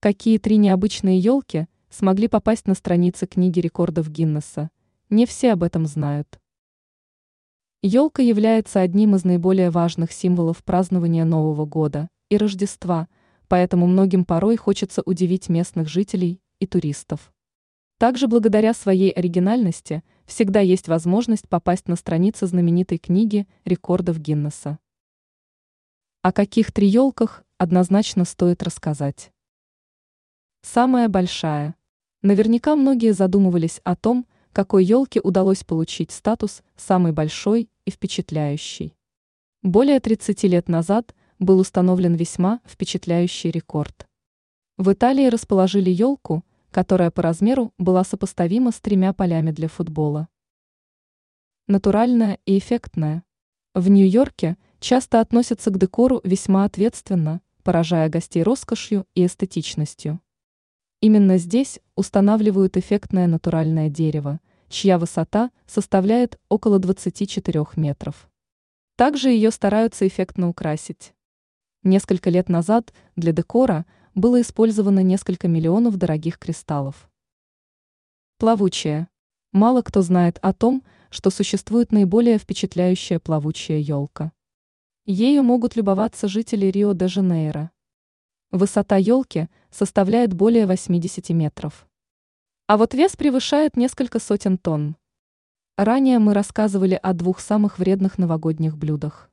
Какие три необычные елки смогли попасть на страницы книги рекордов Гиннесса? Не все об этом знают. Елка является одним из наиболее важных символов празднования Нового года и Рождества, поэтому многим порой хочется удивить местных жителей и туристов. Также благодаря своей оригинальности всегда есть возможность попасть на страницы знаменитой книги рекордов Гиннесса. О каких три елках однозначно стоит рассказать. Самая большая. Наверняка многие задумывались о том, какой елке удалось получить статус самой большой и впечатляющей. Более 30 лет назад был установлен весьма впечатляющий рекорд. В Италии расположили елку, которая по размеру была сопоставима с тремя полями для футбола. Натуральная и эффектная. В Нью-Йорке часто относятся к декору весьма ответственно, поражая гостей роскошью и эстетичностью. Именно здесь устанавливают эффектное натуральное дерево, чья высота составляет около 24 метров. Также ее стараются эффектно украсить. Несколько лет назад для декора было использовано несколько миллионов дорогих кристаллов. Плавучая. Мало кто знает о том, что существует наиболее впечатляющая плавучая елка. Ею могут любоваться жители Рио-де-Жанейро. Высота елки составляет более 80 метров. А вот вес превышает несколько сотен тонн. Ранее мы рассказывали о двух самых вредных новогодних блюдах.